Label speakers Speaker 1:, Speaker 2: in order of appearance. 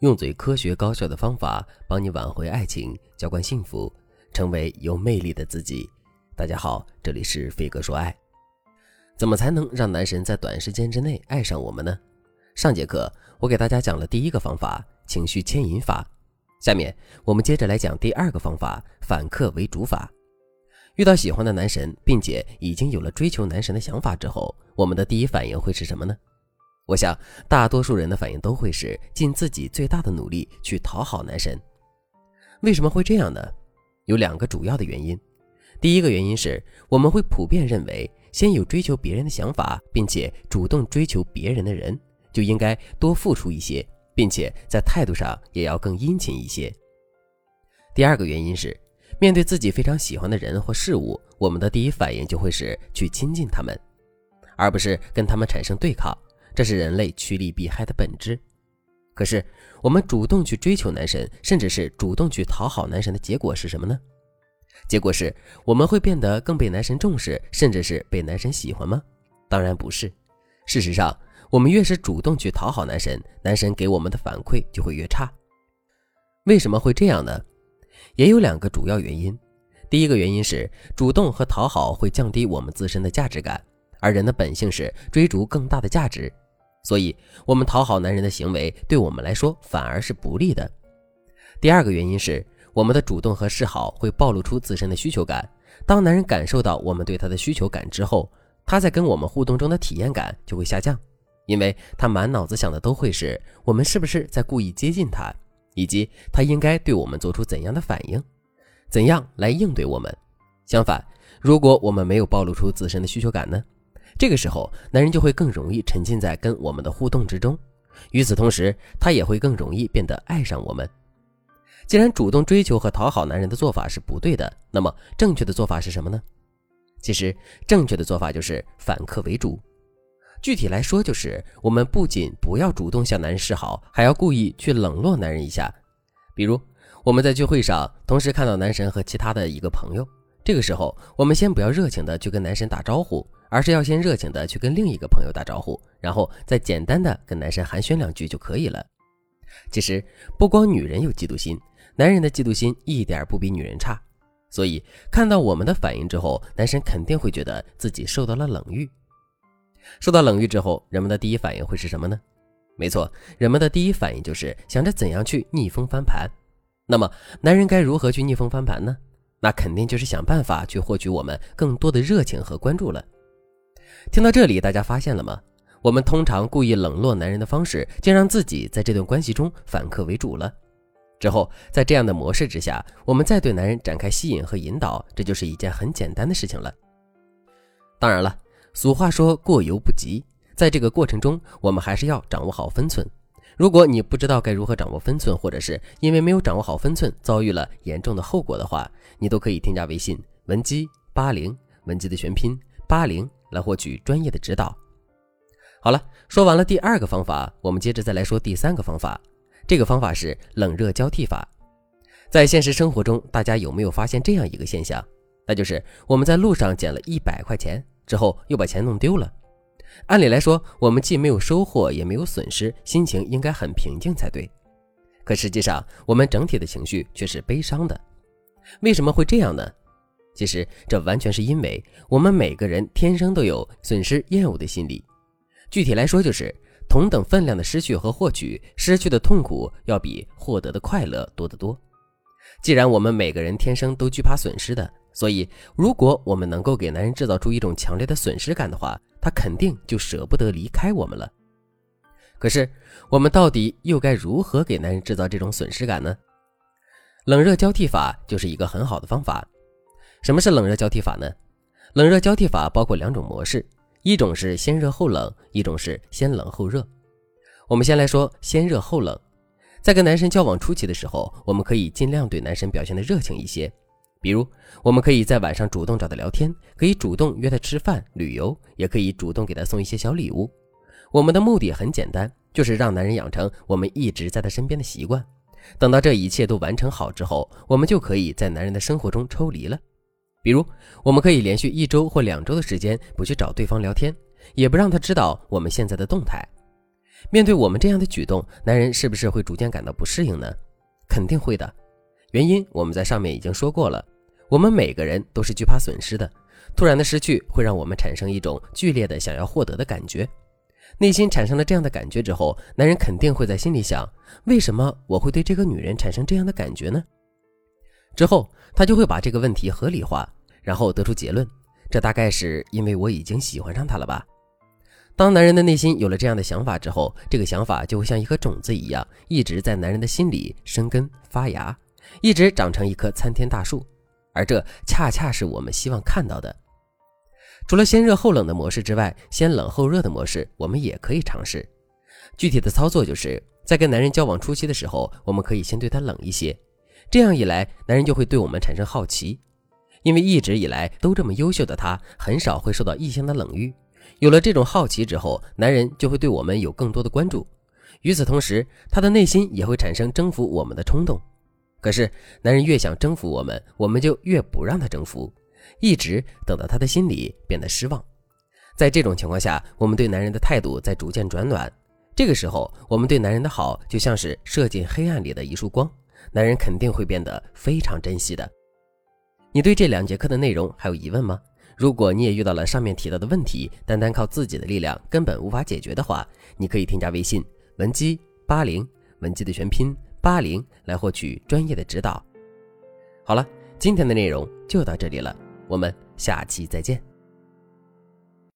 Speaker 1: 用最科学高效的方法帮你挽回爱情，浇灌幸福，成为有魅力的自己。大家好，这里是飞哥说爱。怎么才能让男神在短时间之内爱上我们呢？上节课我给大家讲了第一个方法——情绪牵引法。下面我们接着来讲第二个方法——反客为主法。遇到喜欢的男神，并且已经有了追求男神的想法之后，我们的第一反应会是什么呢？我想，大多数人的反应都会是尽自己最大的努力去讨好男神。为什么会这样呢？有两个主要的原因。第一个原因是我们会普遍认为，先有追求别人的想法，并且主动追求别人的人，就应该多付出一些，并且在态度上也要更殷勤一些。第二个原因是，面对自己非常喜欢的人或事物，我们的第一反应就会是去亲近他们，而不是跟他们产生对抗。这是人类趋利避害的本质。可是，我们主动去追求男神，甚至是主动去讨好男神的结果是什么呢？结果是我们会变得更被男神重视，甚至是被男神喜欢吗？当然不是。事实上，我们越是主动去讨好男神，男神给我们的反馈就会越差。为什么会这样呢？也有两个主要原因。第一个原因是，主动和讨好会降低我们自身的价值感。而人的本性是追逐更大的价值，所以，我们讨好男人的行为对我们来说反而是不利的。第二个原因是，我们的主动和示好会暴露出自身的需求感。当男人感受到我们对他的需求感之后，他在跟我们互动中的体验感就会下降，因为他满脑子想的都会是我们是不是在故意接近他，以及他应该对我们做出怎样的反应，怎样来应对我们。相反，如果我们没有暴露出自身的需求感呢？这个时候，男人就会更容易沉浸在跟我们的互动之中，与此同时，他也会更容易变得爱上我们。既然主动追求和讨好男人的做法是不对的，那么正确的做法是什么呢？其实，正确的做法就是反客为主。具体来说，就是我们不仅不要主动向男人示好，还要故意去冷落男人一下。比如，我们在聚会上同时看到男神和其他的一个朋友，这个时候，我们先不要热情的去跟男神打招呼。而是要先热情的去跟另一个朋友打招呼，然后再简单的跟男神寒暄两句就可以了。其实不光女人有嫉妒心，男人的嫉妒心一点不比女人差。所以看到我们的反应之后，男神肯定会觉得自己受到了冷遇。受到冷遇之后，人们的第一反应会是什么呢？没错，人们的第一反应就是想着怎样去逆风翻盘。那么男人该如何去逆风翻盘呢？那肯定就是想办法去获取我们更多的热情和关注了。听到这里，大家发现了吗？我们通常故意冷落男人的方式，竟让自己在这段关系中反客为主了。之后，在这样的模式之下，我们再对男人展开吸引和引导，这就是一件很简单的事情了。当然了，俗话说过犹不及，在这个过程中，我们还是要掌握好分寸。如果你不知道该如何掌握分寸，或者是因为没有掌握好分寸遭遇了严重的后果的话，你都可以添加微信文姬八零，文姬的全拼八零。来获取专业的指导。好了，说完了第二个方法，我们接着再来说第三个方法。这个方法是冷热交替法。在现实生活中，大家有没有发现这样一个现象？那就是我们在路上捡了一百块钱之后，又把钱弄丢了。按理来说，我们既没有收获，也没有损失，心情应该很平静才对。可实际上，我们整体的情绪却是悲伤的。为什么会这样呢？其实，这完全是因为我们每个人天生都有损失厌恶的心理。具体来说，就是同等分量的失去和获取，失去的痛苦要比获得的快乐多得多。既然我们每个人天生都惧怕损失的，所以如果我们能够给男人制造出一种强烈的损失感的话，他肯定就舍不得离开我们了。可是，我们到底又该如何给男人制造这种损失感呢？冷热交替法就是一个很好的方法。什么是冷热交替法呢？冷热交替法包括两种模式，一种是先热后冷，一种是先冷后热。我们先来说先热后冷。在跟男神交往初期的时候，我们可以尽量对男神表现的热情一些，比如我们可以在晚上主动找他聊天，可以主动约他吃饭、旅游，也可以主动给他送一些小礼物。我们的目的很简单，就是让男人养成我们一直在他身边的习惯。等到这一切都完成好之后，我们就可以在男人的生活中抽离了。比如，我们可以连续一周或两周的时间不去找对方聊天，也不让他知道我们现在的动态。面对我们这样的举动，男人是不是会逐渐感到不适应呢？肯定会的。原因我们在上面已经说过了，我们每个人都是惧怕损失的，突然的失去会让我们产生一种剧烈的想要获得的感觉。内心产生了这样的感觉之后，男人肯定会在心里想：为什么我会对这个女人产生这样的感觉呢？之后他就会把这个问题合理化，然后得出结论：这大概是因为我已经喜欢上她了吧。当男人的内心有了这样的想法之后，这个想法就会像一颗种子一样，一直在男人的心里生根发芽，一直长成一棵参天大树。而这恰恰是我们希望看到的。除了先热后冷的模式之外，先冷后热的模式我们也可以尝试。具体的操作就是在跟男人交往初期的时候，我们可以先对他冷一些，这样一来，男人就会对我们产生好奇，因为一直以来都这么优秀的他，很少会受到异性的冷遇。有了这种好奇之后，男人就会对我们有更多的关注。与此同时，他的内心也会产生征服我们的冲动。可是，男人越想征服我们，我们就越不让他征服，一直等到他的心里变得失望。在这种情况下，我们对男人的态度在逐渐转暖。这个时候，我们对男人的好就像是射进黑暗里的一束光，男人肯定会变得非常珍惜的。你对这两节课的内容还有疑问吗？如果你也遇到了上面提到的问题，单单靠自己的力量根本无法解决的话，你可以添加微信文姬八零，文姬的全拼八零，来获取专业的指导。好了，今天的内容就到这里了，我们下期再见。